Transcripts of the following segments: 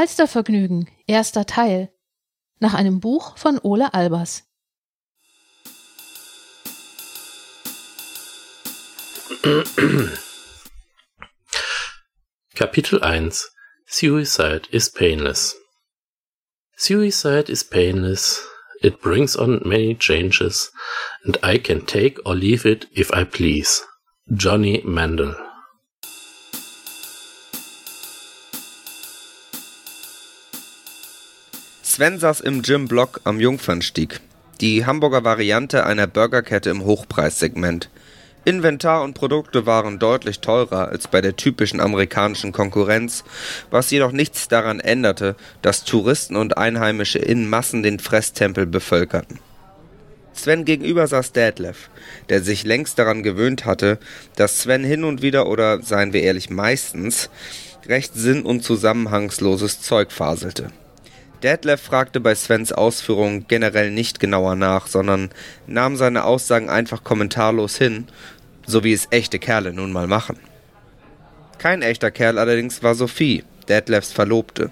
Alstervergnügen, erster Teil. Nach einem Buch von Ole Albers. Kapitel 1 Suicide is painless. Suicide is painless. It brings on many changes, and I can take or leave it if I please. Johnny Mandel Sven saß im Gym Block am Jungfernstieg. Die Hamburger Variante einer Burgerkette im Hochpreissegment. Inventar und Produkte waren deutlich teurer als bei der typischen amerikanischen Konkurrenz, was jedoch nichts daran änderte, dass Touristen und Einheimische in Massen den Fresstempel bevölkerten. Sven gegenüber saß Detlef, der sich längst daran gewöhnt hatte, dass Sven hin und wieder oder seien wir ehrlich meistens recht sinn- und zusammenhangsloses Zeug faselte. Detlef fragte bei Svens Ausführungen generell nicht genauer nach, sondern nahm seine Aussagen einfach kommentarlos hin, so wie es echte Kerle nun mal machen. Kein echter Kerl allerdings war Sophie, Detlefs Verlobte.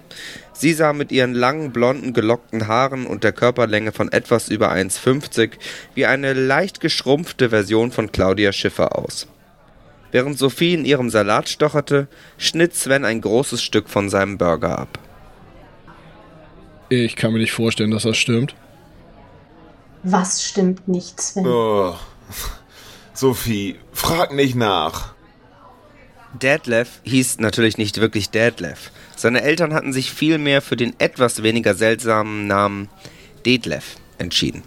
Sie sah mit ihren langen, blonden, gelockten Haaren und der Körperlänge von etwas über 1,50 wie eine leicht geschrumpfte Version von Claudia Schiffer aus. Während Sophie in ihrem Salat stocherte, schnitt Sven ein großes Stück von seinem Burger ab. Ich kann mir nicht vorstellen, dass das stimmt. Was stimmt nicht, Sven? Oh. Sophie, frag nicht nach. Detlef hieß natürlich nicht wirklich Detlef. Seine Eltern hatten sich vielmehr für den etwas weniger seltsamen Namen Detlef entschieden.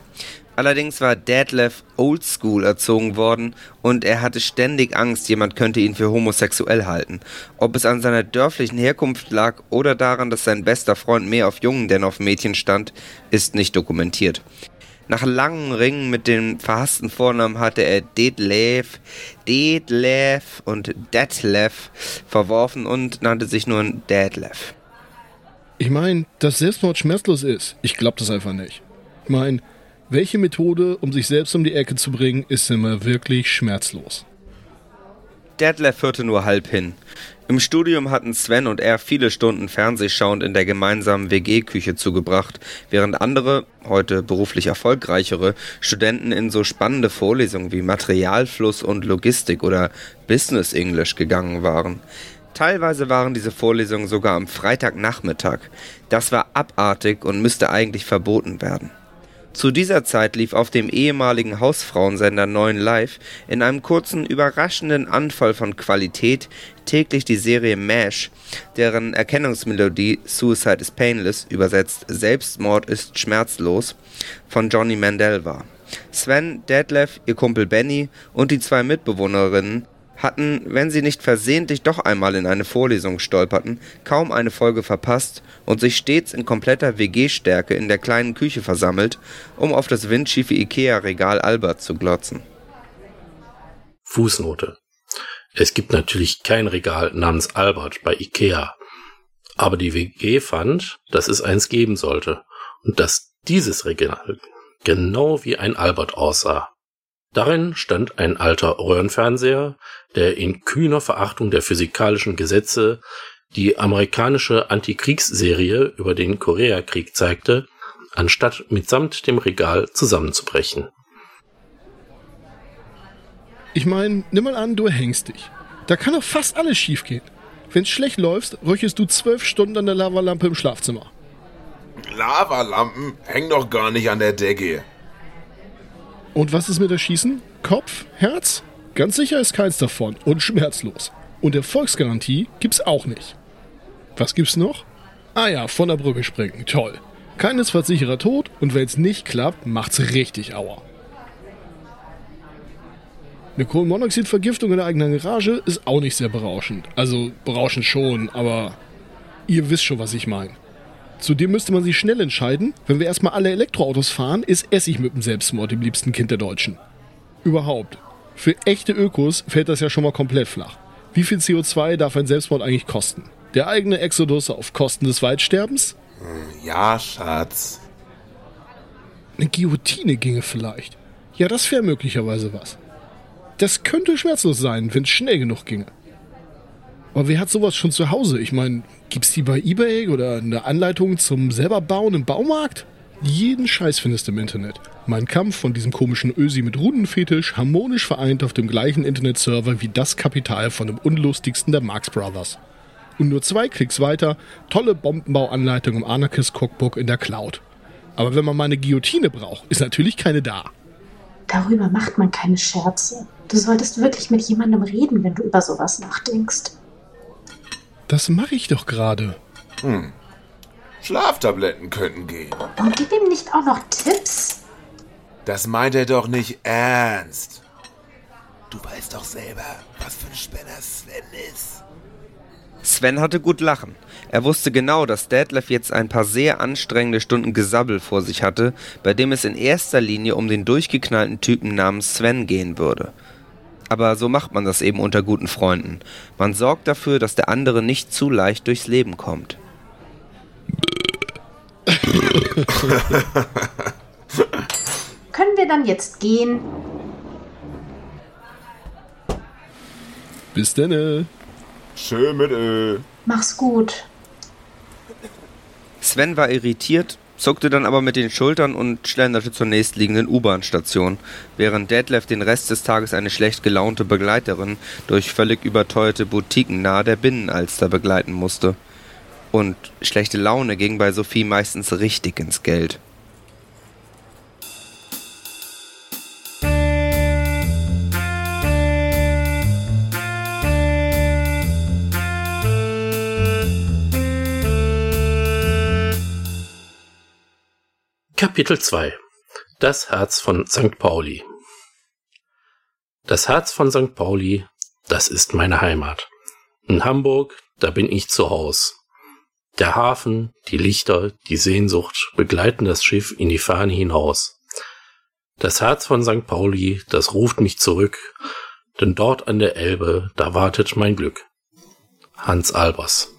Allerdings war Detlef oldschool erzogen worden und er hatte ständig Angst, jemand könnte ihn für homosexuell halten. Ob es an seiner dörflichen Herkunft lag oder daran, dass sein bester Freund mehr auf Jungen denn auf Mädchen stand, ist nicht dokumentiert. Nach langen Ringen mit dem verhassten Vornamen hatte er Detlef, Detlef und Detlef verworfen und nannte sich nun Detlef. Ich meine, dass Selbstmord schmerzlos ist. Ich glaube das einfach nicht. Ich meine, welche Methode, um sich selbst um die Ecke zu bringen, ist immer wirklich schmerzlos? Detlef hörte nur halb hin. Im Studium hatten Sven und er viele Stunden Fernsehschauend in der gemeinsamen WG-Küche zugebracht, während andere, heute beruflich erfolgreichere, Studenten in so spannende Vorlesungen wie Materialfluss und Logistik oder Business English gegangen waren. Teilweise waren diese Vorlesungen sogar am Freitagnachmittag. Das war abartig und müsste eigentlich verboten werden. Zu dieser Zeit lief auf dem ehemaligen Hausfrauensender 9 Live in einem kurzen, überraschenden Anfall von Qualität täglich die Serie MASH, deren Erkennungsmelodie Suicide is Painless, übersetzt Selbstmord ist schmerzlos, von Johnny Mandel war. Sven, Detlef, ihr Kumpel Benny und die zwei Mitbewohnerinnen hatten, wenn sie nicht versehentlich doch einmal in eine Vorlesung stolperten, kaum eine Folge verpasst und sich stets in kompletter WG-Stärke in der kleinen Küche versammelt, um auf das windschiefe Ikea-Regal Albert zu glotzen. Fußnote. Es gibt natürlich kein Regal namens Albert bei Ikea. Aber die WG fand, dass es eins geben sollte und dass dieses Regal genau wie ein Albert aussah. Darin stand ein alter Röhrenfernseher, der in kühner Verachtung der physikalischen Gesetze die amerikanische Antikriegsserie über den Koreakrieg zeigte, anstatt mitsamt dem Regal zusammenzubrechen. Ich meine, nimm mal an, du hängst dich. Da kann doch fast alles schiefgehen. Wenn's schlecht läuft, röchelst du zwölf Stunden an der Lavalampe im Schlafzimmer. Lavalampen hängen doch gar nicht an der Decke. Und was ist mit der Schießen? Kopf? Herz? Ganz sicher ist keins davon und schmerzlos. Und Erfolgsgarantie gibt's auch nicht. Was gibt's noch? Ah ja, von der Brücke springen. Toll. Keinesfalls sicherer Tod und wenn's nicht klappt, macht's richtig Aua. Eine Kohlenmonoxidvergiftung in der eigenen Garage ist auch nicht sehr berauschend. Also berauschend schon, aber ihr wisst schon, was ich meine. Zudem müsste man sich schnell entscheiden, wenn wir erstmal alle Elektroautos fahren, ist Essig mit dem Selbstmord dem liebsten Kind der Deutschen. Überhaupt. Für echte Ökos fällt das ja schon mal komplett flach. Wie viel CO2 darf ein Selbstmord eigentlich kosten? Der eigene Exodus auf Kosten des Waldsterbens? Ja, Schatz. Eine Guillotine ginge vielleicht. Ja, das wäre möglicherweise was. Das könnte schmerzlos sein, wenn es schnell genug ginge. Aber wer hat sowas schon zu Hause? Ich meine, gibt's die bei Ebay oder eine Anleitung zum selber bauen im Baumarkt? Jeden Scheiß findest du im Internet. Mein Kampf von diesem komischen Ösi mit Rundenfetisch harmonisch vereint auf dem gleichen Internetserver wie das Kapital von dem unlustigsten der Marx Brothers. Und nur zwei Klicks weiter, tolle Bombenbauanleitung im Anarchist Cookbook in der Cloud. Aber wenn man mal eine Guillotine braucht, ist natürlich keine da. Darüber macht man keine Scherze. Du solltest wirklich mit jemandem reden, wenn du über sowas nachdenkst. Das mache ich doch gerade. Schlaftabletten könnten gehen. Und gib ihm nicht auch noch Tipps. Das meint er doch nicht ernst. Du weißt doch selber, was für ein Spinner Sven ist. Sven hatte gut lachen. Er wusste genau, dass Detlef jetzt ein paar sehr anstrengende Stunden Gesabbel vor sich hatte, bei dem es in erster Linie um den durchgeknallten Typen namens Sven gehen würde. Aber so macht man das eben unter guten Freunden. Man sorgt dafür, dass der andere nicht zu leicht durchs Leben kommt. Können wir dann jetzt gehen? Bis denne. Schön mit Ö. Mach's gut. Sven war irritiert, zuckte dann aber mit den Schultern und schlenderte zur nächstliegenden U-Bahn-Station, während Detlef den Rest des Tages eine schlecht gelaunte Begleiterin durch völlig überteuerte Boutiquen nahe der Binnenalster begleiten musste. Und schlechte Laune ging bei Sophie meistens richtig ins Geld. Kapitel 2 Das Herz von St. Pauli Das Herz von St. Pauli, das ist meine Heimat. In Hamburg, da bin ich zu Haus. Der Hafen, die Lichter, die Sehnsucht begleiten das Schiff in die Ferne hinaus. Das Herz von St. Pauli, das ruft mich zurück, denn dort an der Elbe, da wartet mein Glück. Hans Albers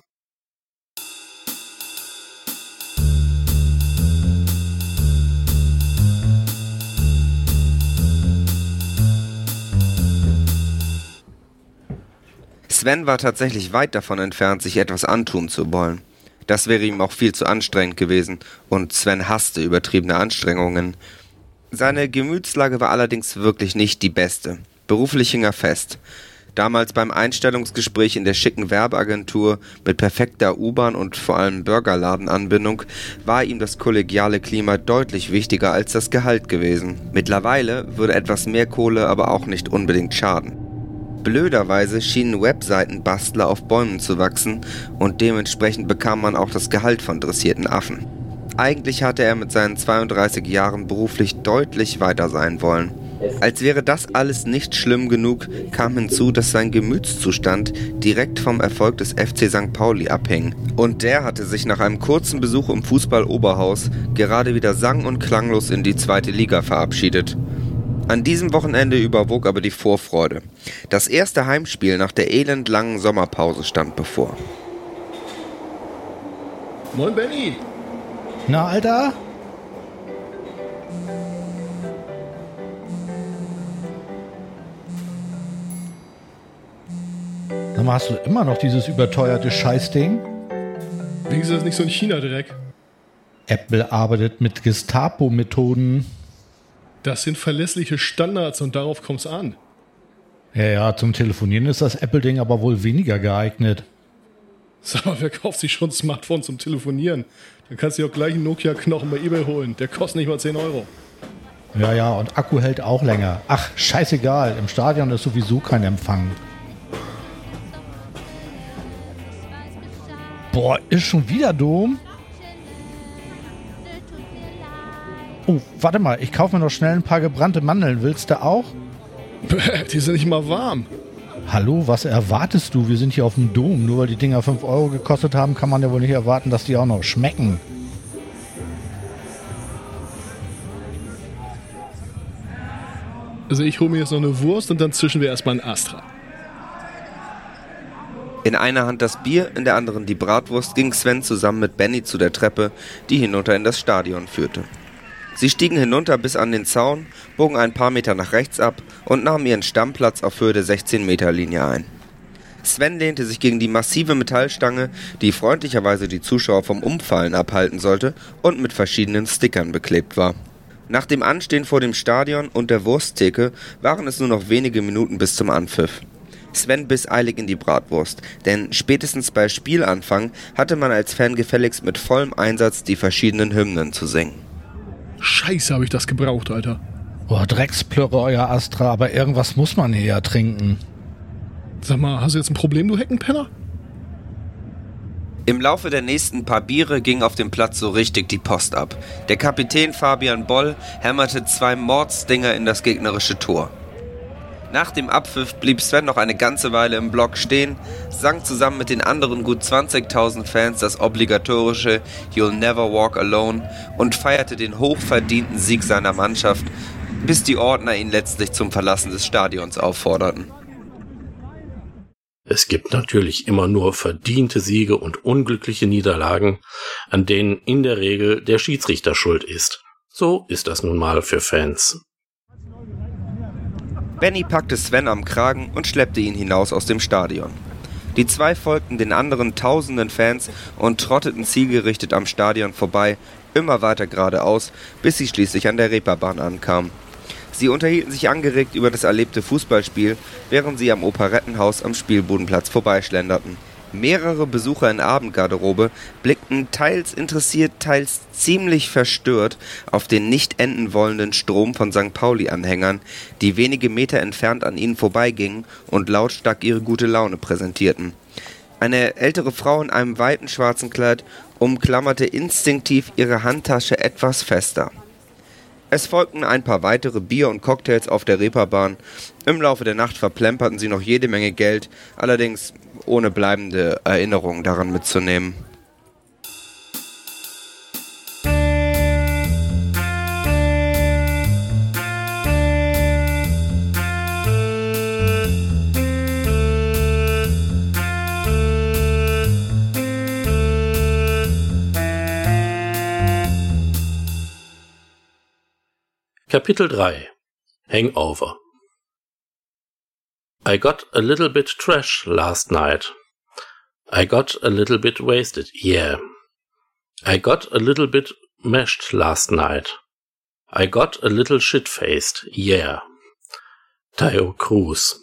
Sven war tatsächlich weit davon entfernt, sich etwas antun zu wollen. Das wäre ihm auch viel zu anstrengend gewesen, und Sven hasste übertriebene Anstrengungen. Seine Gemütslage war allerdings wirklich nicht die beste. Beruflich hing er fest. Damals beim Einstellungsgespräch in der schicken Werbeagentur mit perfekter U-Bahn und vor allem Burgerladenanbindung war ihm das kollegiale Klima deutlich wichtiger als das Gehalt gewesen. Mittlerweile würde etwas mehr Kohle aber auch nicht unbedingt schaden. Blöderweise schienen Webseitenbastler auf Bäumen zu wachsen und dementsprechend bekam man auch das Gehalt von dressierten Affen. Eigentlich hatte er mit seinen 32 Jahren beruflich deutlich weiter sein wollen. Als wäre das alles nicht schlimm genug, kam hinzu, dass sein Gemütszustand direkt vom Erfolg des FC St. Pauli abhing. Und der hatte sich nach einem kurzen Besuch im Fußball-Oberhaus gerade wieder sang- und klanglos in die zweite Liga verabschiedet. An diesem Wochenende überwog aber die Vorfreude. Das erste Heimspiel nach der elendlangen Sommerpause stand bevor. Moin, Benny. Na, Alter? Sag mal, hast du immer noch dieses überteuerte Scheißding? Wie ist das nicht so ein China-Dreck? Apple arbeitet mit Gestapo-Methoden. Das sind verlässliche Standards und darauf kommt's an. Ja, ja, zum Telefonieren ist das Apple-Ding aber wohl weniger geeignet. Sag mal, wer kauft sich schon ein Smartphone zum Telefonieren? Dann kannst du dir auch gleich einen Nokia-Knochen bei eBay holen. Der kostet nicht mal 10 Euro. Ja, ja, und Akku hält auch länger. Ach, scheißegal, im Stadion ist sowieso kein Empfang. Boah, ist schon wieder Dom? Oh, warte mal, ich kaufe mir noch schnell ein paar gebrannte Mandeln. Willst du auch? Bäh, die sind nicht mal warm. Hallo, was erwartest du? Wir sind hier auf dem Dom. Nur weil die Dinger 5 Euro gekostet haben, kann man ja wohl nicht erwarten, dass die auch noch schmecken. Also ich hole mir jetzt noch eine Wurst und dann zischen wir erstmal einen Astra. In einer Hand das Bier, in der anderen die Bratwurst ging Sven zusammen mit Benny zu der Treppe, die hinunter in das Stadion führte. Sie stiegen hinunter bis an den Zaun, bogen ein paar Meter nach rechts ab und nahmen ihren Stammplatz auf Höhe der 16-Meter-Linie ein. Sven lehnte sich gegen die massive Metallstange, die freundlicherweise die Zuschauer vom Umfallen abhalten sollte und mit verschiedenen Stickern beklebt war. Nach dem Anstehen vor dem Stadion und der Wursttheke waren es nur noch wenige Minuten bis zum Anpfiff. Sven biss eilig in die Bratwurst, denn spätestens bei Spielanfang hatte man als Fan gefälligst mit vollem Einsatz die verschiedenen Hymnen zu singen. Scheiße, habe ich das gebraucht, Alter. Boah, Drecksplörre, euer Astra, aber irgendwas muss man hier ja trinken. Sag mal, hast du jetzt ein Problem, du Heckenpenner? Im Laufe der nächsten paar Biere ging auf dem Platz so richtig die Post ab. Der Kapitän Fabian Boll hämmerte zwei Mordsdinger in das gegnerische Tor. Nach dem Abpfiff blieb Sven noch eine ganze Weile im Block stehen, sang zusammen mit den anderen gut 20.000 Fans das obligatorische You'll Never Walk Alone und feierte den hochverdienten Sieg seiner Mannschaft, bis die Ordner ihn letztlich zum Verlassen des Stadions aufforderten. Es gibt natürlich immer nur verdiente Siege und unglückliche Niederlagen, an denen in der Regel der Schiedsrichter schuld ist. So ist das nun mal für Fans. Benny packte Sven am Kragen und schleppte ihn hinaus aus dem Stadion. Die zwei folgten den anderen tausenden Fans und trotteten zielgerichtet am Stadion vorbei, immer weiter geradeaus, bis sie schließlich an der Reeperbahn ankamen. Sie unterhielten sich angeregt über das erlebte Fußballspiel, während sie am Operettenhaus am Spielbudenplatz vorbeischlenderten. Mehrere Besucher in Abendgarderobe blickten teils interessiert, teils ziemlich verstört auf den nicht enden wollenden Strom von St. Pauli-Anhängern, die wenige Meter entfernt an ihnen vorbeigingen und lautstark ihre gute Laune präsentierten. Eine ältere Frau in einem weiten schwarzen Kleid umklammerte instinktiv ihre Handtasche etwas fester. Es folgten ein paar weitere Bier und Cocktails auf der Reeperbahn. Im Laufe der Nacht verplemperten sie noch jede Menge Geld, allerdings ohne bleibende Erinnerungen daran mitzunehmen. Kapitel 3 Hangover I got a little bit trash last night. I got a little bit wasted, yeah. I got a little bit mashed last night. I got a little shit-faced, yeah. Tayo Cruz.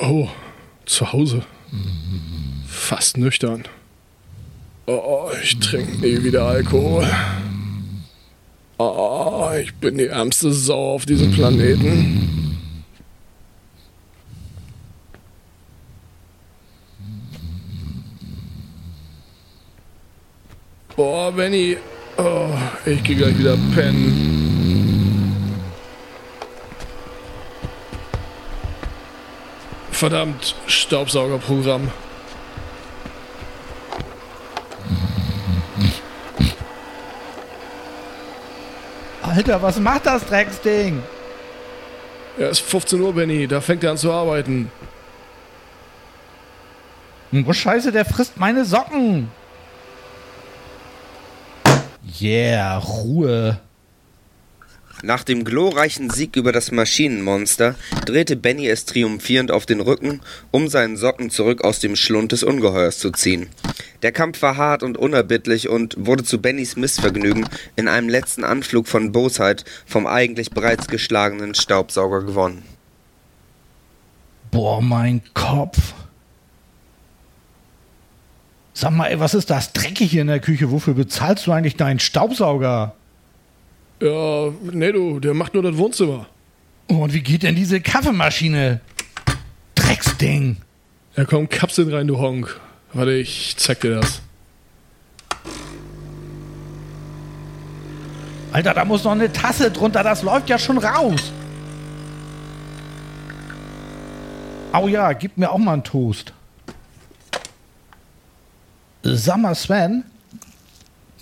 Oh, zu Hause. Fast nüchtern. Oh, ich trinke nie wieder Alkohol. Oh, ich bin die ärmste Sau auf diesem Planeten. Boah, Benny. Oh, ich gehe gleich wieder pennen. Verdammt, Staubsaugerprogramm. Alter, was macht das Drecksding? Ja, es ist 15 Uhr, Benny. Da fängt er an zu arbeiten. Oh Scheiße, der frisst meine Socken. Yeah, Ruhe. Nach dem glorreichen Sieg über das Maschinenmonster drehte Benny es triumphierend auf den Rücken, um seinen Socken zurück aus dem Schlund des Ungeheuers zu ziehen. Der Kampf war hart und unerbittlich und wurde zu Bennys Missvergnügen in einem letzten Anflug von Bosheit vom eigentlich bereits geschlagenen Staubsauger gewonnen. Boah, mein Kopf. Sag mal, ey, was ist das dreckig hier in der Küche? Wofür bezahlst du eigentlich deinen Staubsauger? Ja, nee, du, der macht nur das Wohnzimmer. Oh, und wie geht denn diese Kaffeemaschine? Drecksding. Ja, komm, Kapseln rein, du Honk. Warte, ich zeig dir das. Alter, da muss noch eine Tasse drunter, das läuft ja schon raus. Au ja, gib mir auch mal einen Toast. Sag mal, Sven,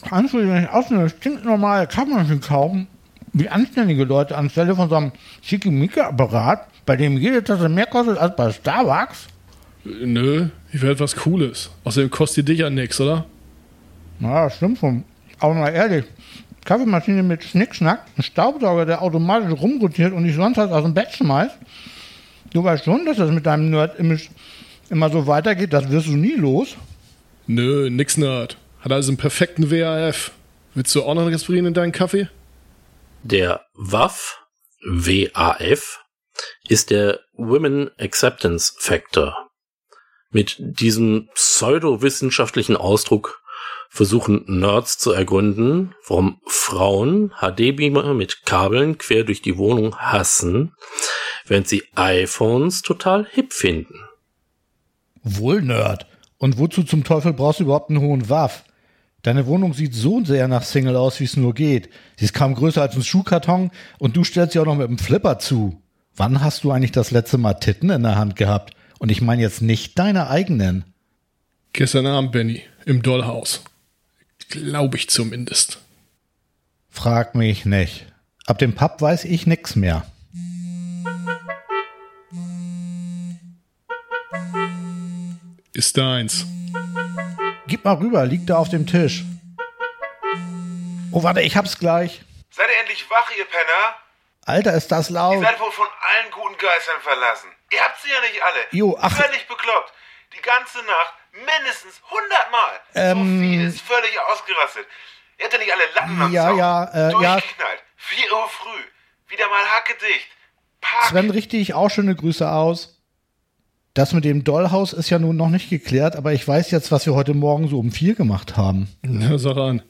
kannst du dir nicht aus eine stinknormale Kaffeemaschine kaufen? Wie anständige Leute anstelle von so einem Schickimicki-Apparat, bei dem jede Tasse mehr kostet als bei Starbucks? Nö, ich will etwas Cooles. Außerdem kostet dich ja nix, oder? Na, stimmt schon. Aber mal ehrlich, Kaffeemaschine mit Schnickschnack, ein Staubsauger, der automatisch rumrotiert und dich sonst was aus dem Bett schmeißt. Du weißt schon, dass das mit deinem Nerd-Image immer so weitergeht, das wirst du nie los. Nö, nix Nerd. Hat also einen perfekten WAF. Willst du auch noch Aspirin in deinen Kaffee? Der WAF, WAF, ist der Women Acceptance Factor. Mit diesem pseudowissenschaftlichen Ausdruck versuchen Nerds zu ergründen, warum Frauen HD-Beamer mit Kabeln quer durch die Wohnung hassen, während sie iPhones total hip finden. Wohl, Nerd. Und wozu zum Teufel brauchst du überhaupt einen hohen Waff? Deine Wohnung sieht so sehr nach Single aus, wie es nur geht. Sie ist kaum größer als ein Schuhkarton und du stellst sie auch noch mit einem Flipper zu. Wann hast du eigentlich das letzte Mal Titten in der Hand gehabt? Und ich meine jetzt nicht deine eigenen. Gestern Abend, Benny, im Dollhaus. Glaube ich zumindest. Frag mich nicht. Ab dem Pub weiß ich nix mehr. Ist deins. Gib mal rüber, liegt da auf dem Tisch. Oh, warte, ich hab's gleich. Seid ihr endlich wach, ihr Penner? Alter, ist das Ihr laut. seid wohl von allen guten Geistern verlassen. Ihr habt sie ja nicht alle. Jo, ach- Völlig bekloppt. Die ganze Nacht mindestens 100 Mal. Ähm, Sophie ist völlig ausgerastet. Ihr habt ja nicht alle Latten am Ja, Zaun. ja, äh, ja. Durchgeknallt. 4 Uhr früh. Wieder mal hackedicht. Park. Sven, richte ich auch schöne Grüße aus. Das mit dem Dollhaus ist ja nun noch nicht geklärt, aber ich weiß jetzt, was wir heute Morgen so um vier gemacht haben. Na, sag an.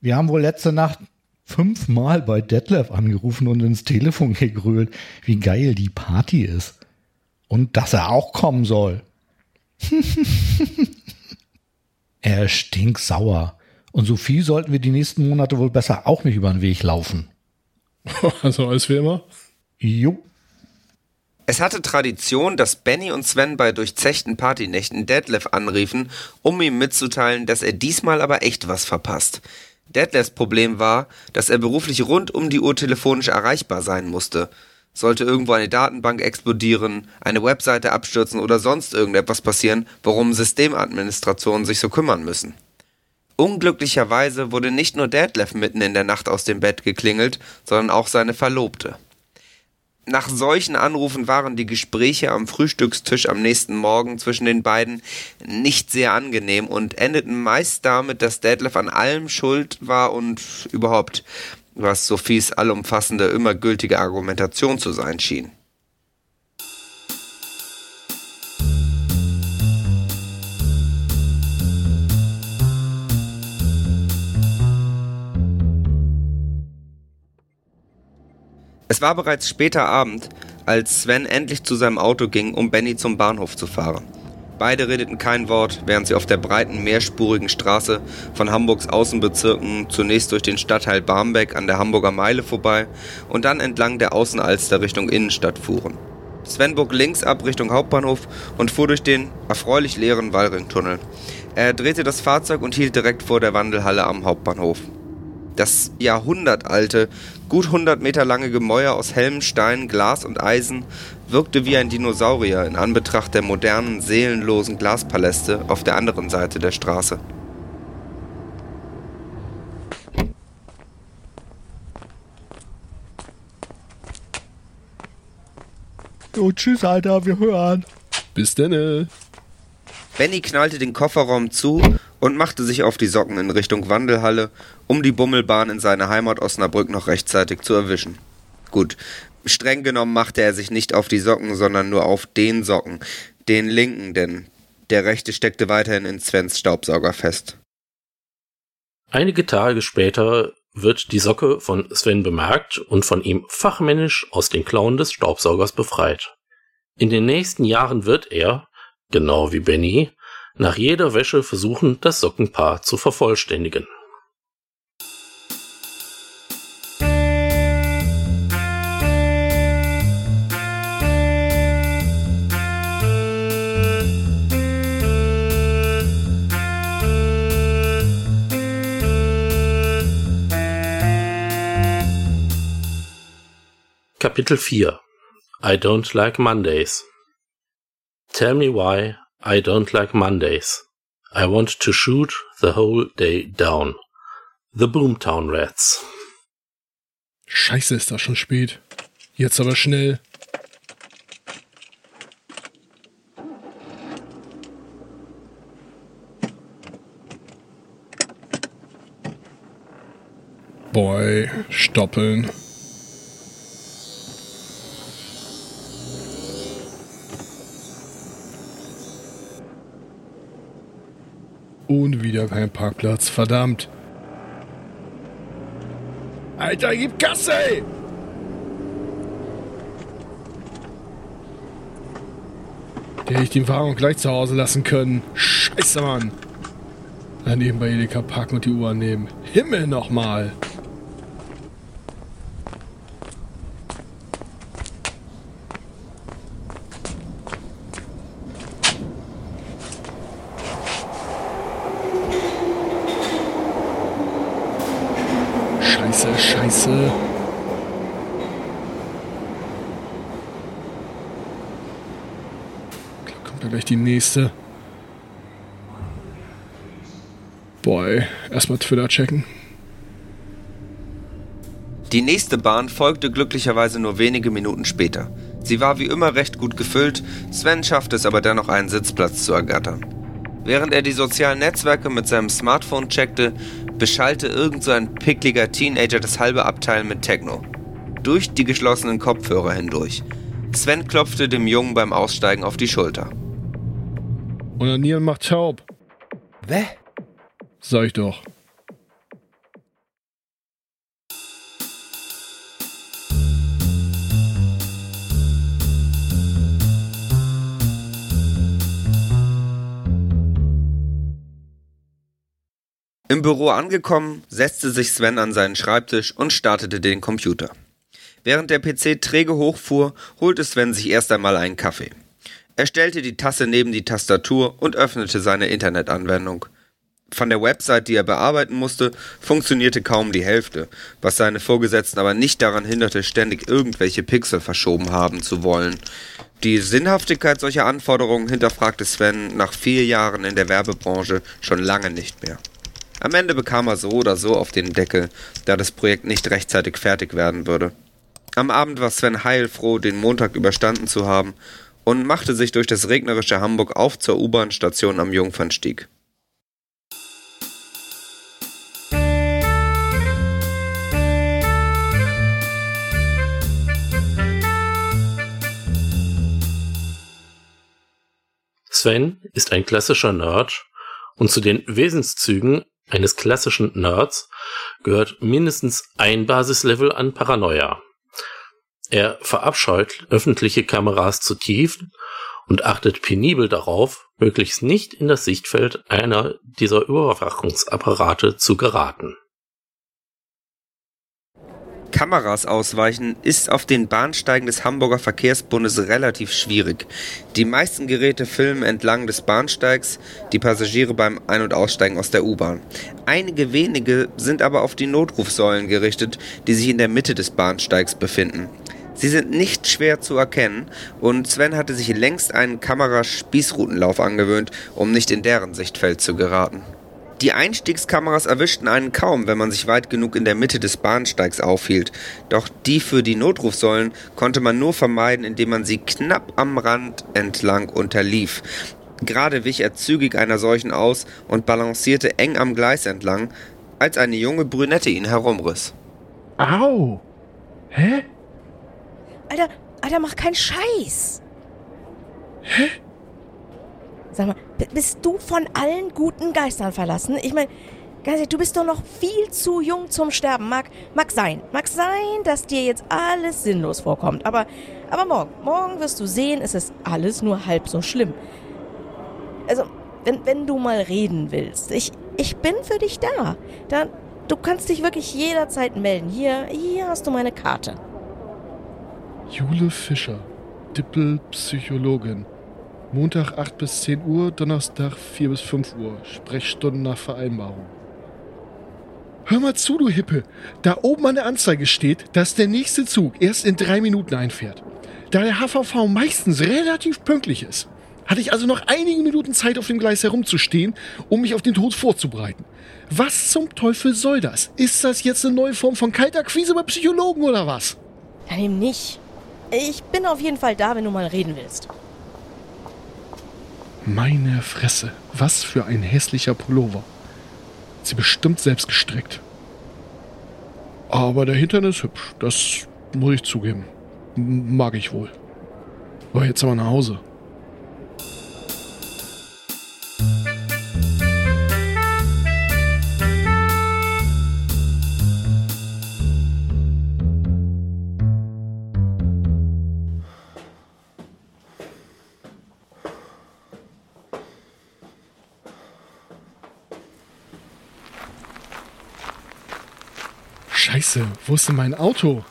Wir haben wohl letzte Nacht fünfmal bei Detlef angerufen und ins Telefon gegrölt, wie geil die Party ist. Und dass er auch kommen soll. er stinkt sauer. Und Sophie sollten wir die nächsten Monate wohl besser auch nicht über den Weg laufen. Also alles wie immer. Jo. Es hatte Tradition, dass Benny und Sven bei durchzechten Partynächten Detlef anriefen, um ihm mitzuteilen, dass er diesmal aber echt was verpasst. Detlefs Problem war, dass er beruflich rund um die Uhr telefonisch erreichbar sein musste. Sollte irgendwo eine Datenbank explodieren, eine Webseite abstürzen oder sonst irgendetwas passieren, worum Systemadministrationen sich so kümmern müssen. Unglücklicherweise wurde nicht nur Detlef mitten in der Nacht aus dem Bett geklingelt, sondern auch seine Verlobte. Nach solchen Anrufen waren die Gespräche am Frühstückstisch am nächsten Morgen zwischen den beiden nicht sehr angenehm und endeten meist damit, dass Detlef an allem schuld war und überhaupt, was Sophies allumfassende, immer gültige Argumentation zu sein schien. Es war bereits später Abend, als Sven endlich zu seinem Auto ging, um Benny zum Bahnhof zu fahren. Beide redeten kein Wort, während sie auf der breiten, mehrspurigen Straße von Hamburgs Außenbezirken zunächst durch den Stadtteil Barmbek an der Hamburger Meile vorbei und dann entlang der Außenalster Richtung Innenstadt fuhren. Sven bog links ab Richtung Hauptbahnhof und fuhr durch den erfreulich leeren Wallringtunnel. Er drehte das Fahrzeug und hielt direkt vor der Wandelhalle am Hauptbahnhof. Das jahrhundertalte, gut 100 Meter lange Gemäuer aus hellem Stein, Glas und Eisen wirkte wie ein Dinosaurier in Anbetracht der modernen, seelenlosen Glaspaläste auf der anderen Seite der Straße. Jo, tschüss, Alter, wir hören. Bis denne. Benny knallte den Kofferraum zu und machte sich auf die Socken in Richtung Wandelhalle, um die Bummelbahn in seine Heimat Osnabrück noch rechtzeitig zu erwischen. Gut, streng genommen machte er sich nicht auf die Socken, sondern nur auf den Socken, den linken, denn der rechte steckte weiterhin in Svens Staubsauger fest. Einige Tage später wird die Socke von Sven bemerkt und von ihm fachmännisch aus den Klauen des Staubsaugers befreit. In den nächsten Jahren wird er, genau wie Benny, nach jeder Wäsche versuchen, das Sockenpaar zu vervollständigen. Kapitel 4 I don't like Mondays. Tell me why I don't like Mondays. I want to shoot the whole day down. The Boomtown Rats. Scheiße, ist das schon spät. Jetzt aber schnell. Boy, stoppeln. Und wieder kein Parkplatz, verdammt. Alter, gib! Der hätte ich den Wagen gleich zu Hause lassen können. Scheiße, Mann. Daneben bei Edeka parken und die Uhr nehmen. Himmel nochmal. Scheiße, scheiße. Klar kommt da gleich die nächste. Boy, erstmal Twitter checken. Die nächste Bahn folgte glücklicherweise nur wenige Minuten später. Sie war wie immer recht gut gefüllt, Sven schaffte es aber dennoch einen Sitzplatz zu ergattern. Während er die sozialen Netzwerke mit seinem Smartphone checkte, beschallte irgend so ein pickliger Teenager das halbe Abteil mit Techno. Durch die geschlossenen Kopfhörer hindurch. Sven klopfte dem Jungen beim Aussteigen auf die Schulter. Onanieren macht taub. Wä? Sag ich doch. Im Büro angekommen, setzte sich Sven an seinen Schreibtisch und startete den Computer. Während der PC träge hochfuhr, holte Sven sich erst einmal einen Kaffee. Er stellte die Tasse neben die Tastatur und öffnete seine Internetanwendung. Von der Website, die er bearbeiten musste, funktionierte kaum die Hälfte, was seine Vorgesetzten aber nicht daran hinderte, ständig irgendwelche Pixel verschoben haben zu wollen. Die Sinnhaftigkeit solcher Anforderungen hinterfragte Sven nach vier Jahren in der Werbebranche schon lange nicht mehr. Am Ende bekam er so oder so auf den Deckel, da das Projekt nicht rechtzeitig fertig werden würde. Am Abend war Sven heilfroh, den Montag überstanden zu haben und machte sich durch das regnerische Hamburg auf zur U-Bahn-Station am Jungfernstieg. Sven ist ein klassischer Nerd und zu den Wesenszügen eines klassischen Nerds gehört mindestens ein Basislevel an Paranoia. Er verabscheut öffentliche Kameras zutiefst und achtet penibel darauf, möglichst nicht in das Sichtfeld einer dieser Überwachungsapparate zu geraten. Kameras ausweichen ist auf den Bahnsteigen des Hamburger Verkehrsbundes relativ schwierig. Die meisten Geräte filmen entlang des Bahnsteigs die Passagiere beim Ein- und Aussteigen aus der U-Bahn. Einige wenige sind aber auf die Notrufsäulen gerichtet, die sich in der Mitte des Bahnsteigs befinden. Sie sind nicht schwer zu erkennen und Sven hatte sich längst einen Kameraspießrutenlauf angewöhnt, um nicht in deren Sichtfeld zu geraten. Die Einstiegskameras erwischten einen kaum, wenn man sich weit genug in der Mitte des Bahnsteigs aufhielt. Doch die für die Notrufsäulen konnte man nur vermeiden, indem man sie knapp am Rand entlang unterlief. Gerade wich er zügig einer solchen aus und balancierte eng am Gleis entlang, als eine junge Brünette ihn herumriss. Au! Hä? Alter, Alter, mach keinen Scheiß. Hä? Sag mal, bist du von allen guten Geistern verlassen? Ich meine, du bist doch noch viel zu jung zum Sterben. Mag, mag sein. Mag sein, dass dir jetzt alles sinnlos vorkommt. Aber, aber morgen, morgen wirst du sehen, es ist alles nur halb so schlimm. Also, wenn, wenn du mal reden willst, ich, ich bin für dich da. da. Du kannst dich wirklich jederzeit melden. Hier, hier hast du meine Karte. Jule Fischer, Dippel-Psychologin. Montag 8 bis 10 Uhr, Donnerstag 4 bis 5 Uhr. Sprechstunden nach Vereinbarung. Hör mal zu, du Hippe. Da oben an der Anzeige steht, dass der nächste Zug erst in drei Minuten einfährt. Da der HVV meistens relativ pünktlich ist. Hatte ich also noch einige Minuten Zeit, auf dem Gleis herumzustehen, um mich auf den Tod vorzubereiten. Was zum Teufel soll das? Ist das jetzt eine neue Form von Kaltakquise bei Psychologen oder was? Ja, eben nicht. Ich bin auf jeden Fall da, wenn du mal reden willst. Meine Fresse, was für ein hässlicher Pullover. Sie bestimmt selbst gestrickt. Aber der Hintern ist hübsch, das muss ich zugeben. Mag ich wohl. Aber jetzt aber nach Hause. Wo ist denn mein Auto?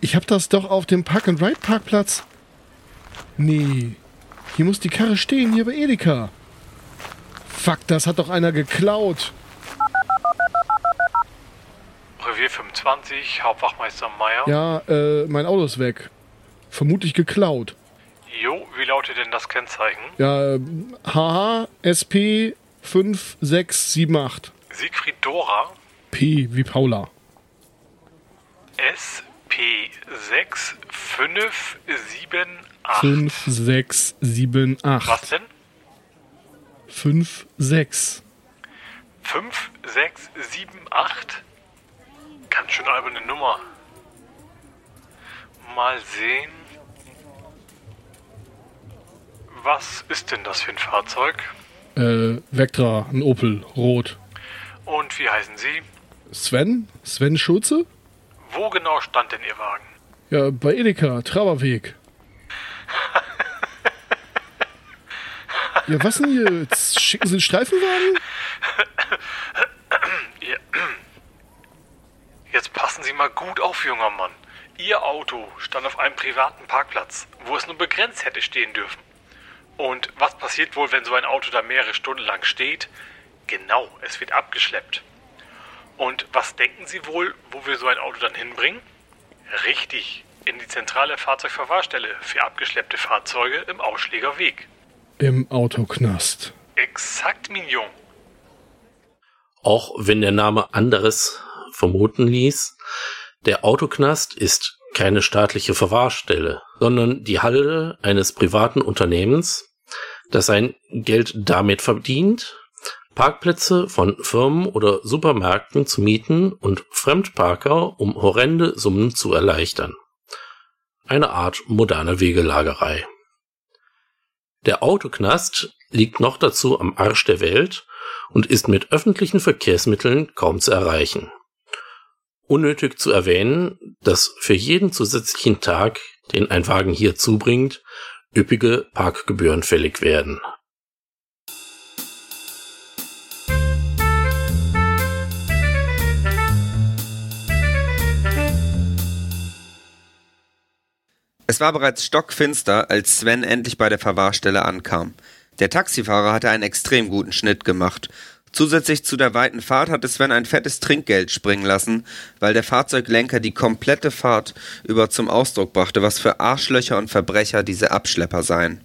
Ich hab das doch auf dem Park-and-Ride-Parkplatz. Nee, hier muss die Karre stehen, hier bei Edeka. Fuck, das hat doch einer geklaut. Revier 25, Hauptwachmeister Meier. Ja, äh, mein Auto ist weg. Vermutlich geklaut. Jo, wie lautet denn das Kennzeichen? Ja, äh, HH SP 5678. Siegfried Dora, P wie Paula. SP6578. 5678. Was denn? 56. 5678? Ganz schön alberne Nummer. Mal sehen. Was ist denn das für ein Fahrzeug? Äh, Vectra, ein Opel, rot. Und wie heißen Sie? Sven? Sven Schulze? Wo genau stand denn Ihr Wagen? Ja, bei Edeka, Traberweg. Ja, was denn hier? Jetzt schicken Sie einen Streifenwagen? Jetzt passen Sie mal gut auf, junger Mann. Ihr Auto stand auf einem privaten Parkplatz, wo es nur begrenzt hätte stehen dürfen. Und was passiert wohl, wenn so ein Auto da mehrere Stunden lang steht? Genau, es wird abgeschleppt. Und was denken Sie wohl, wo wir so ein Auto dann hinbringen? Richtig, in die zentrale Fahrzeugverwahrstelle für abgeschleppte Fahrzeuge im Ausschlägerweg. Im Autoknast. Exakt, Mignon. Auch wenn der Name anderes vermuten ließ, der Autoknast ist keine staatliche Verwahrstelle, sondern die Halde eines privaten Unternehmens, das sein Geld damit verdient, Parkplätze von Firmen oder Supermärkten zu mieten und Fremdparker um horrende Summen zu erleichtern. Eine Art moderne Wegelagerei. Der Autoknast liegt noch dazu am Arsch der Welt und ist mit öffentlichen Verkehrsmitteln kaum zu erreichen. Unnötig zu erwähnen, dass für jeden zusätzlichen Tag, den ein Wagen hier zubringt, üppige Parkgebühren fällig werden. Es war bereits stockfinster, als Sven endlich bei der Verwahrstelle ankam. Der Taxifahrer hatte einen extrem guten Schnitt gemacht. Zusätzlich zu der weiten Fahrt hatte Sven ein fettes Trinkgeld springen lassen, weil der Fahrzeuglenker die komplette Fahrt über zum Ausdruck brachte, was für Arschlöcher und Verbrecher diese Abschlepper seien.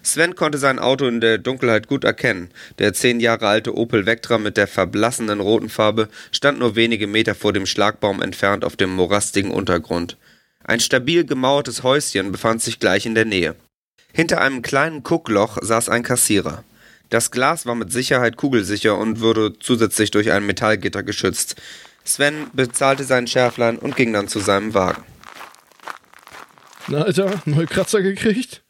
Sven konnte sein Auto in der Dunkelheit gut erkennen. Der zehn Jahre alte Opel Vectra mit der verblassenen roten Farbe stand nur wenige Meter vor dem Schlagbaum entfernt auf dem morastigen Untergrund. Ein stabil gemauertes Häuschen befand sich gleich in der Nähe. Hinter einem kleinen Guckloch saß ein Kassierer. Das Glas war mit Sicherheit kugelsicher und wurde zusätzlich durch ein Metallgitter geschützt. Sven bezahlte sein Schärflein und ging dann zu seinem Wagen. Na, Alter, neue Kratzer gekriegt?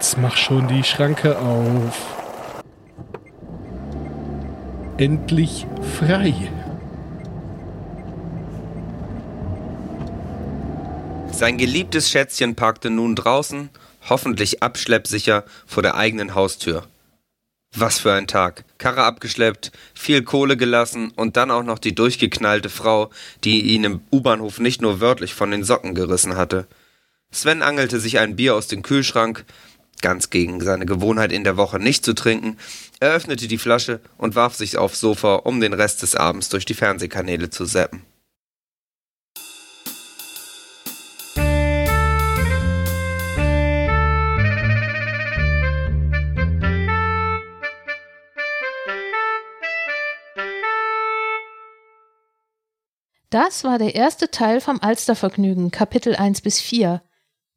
Jetzt mach schon die Schranke auf. Endlich frei. Sein geliebtes Schätzchen parkte nun draußen, hoffentlich abschleppsicher, vor der eigenen Haustür. Was für ein Tag. Karre abgeschleppt, viel Kohle gelassen und dann auch noch die durchgeknallte Frau, die ihn im U-Bahnhof nicht nur wörtlich von den Socken gerissen hatte. Sven angelte sich ein Bier aus dem Kühlschrank, ganz gegen seine Gewohnheit in der Woche nicht zu trinken, eröffnete die Flasche und warf sich aufs Sofa, um den Rest des Abends durch die Fernsehkanäle zu zappen. Das war der erste Teil vom Alstervergnügen, Kapitel 1 bis 4,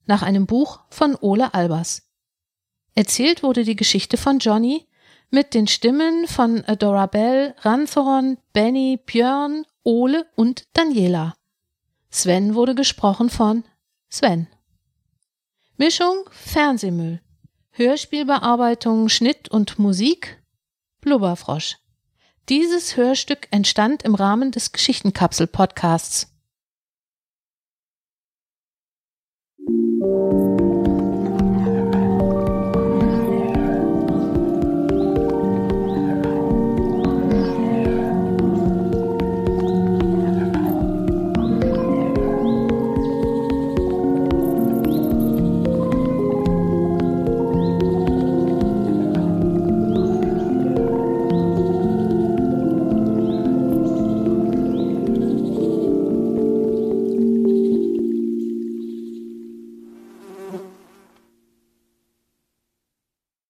nach einem Buch von Ole Albers. Erzählt wurde die Geschichte von Johnny mit den Stimmen von Adora Bell, Ranzoron, Benny, Björn, Ole und Daniela. Sven wurde gesprochen von Sven. Mischung Fernsehmüll. Hörspielbearbeitung, Schnitt und Musik Blubberfrosch. Dieses Hörstück entstand im Rahmen des Geschichtenkapsel-Podcasts.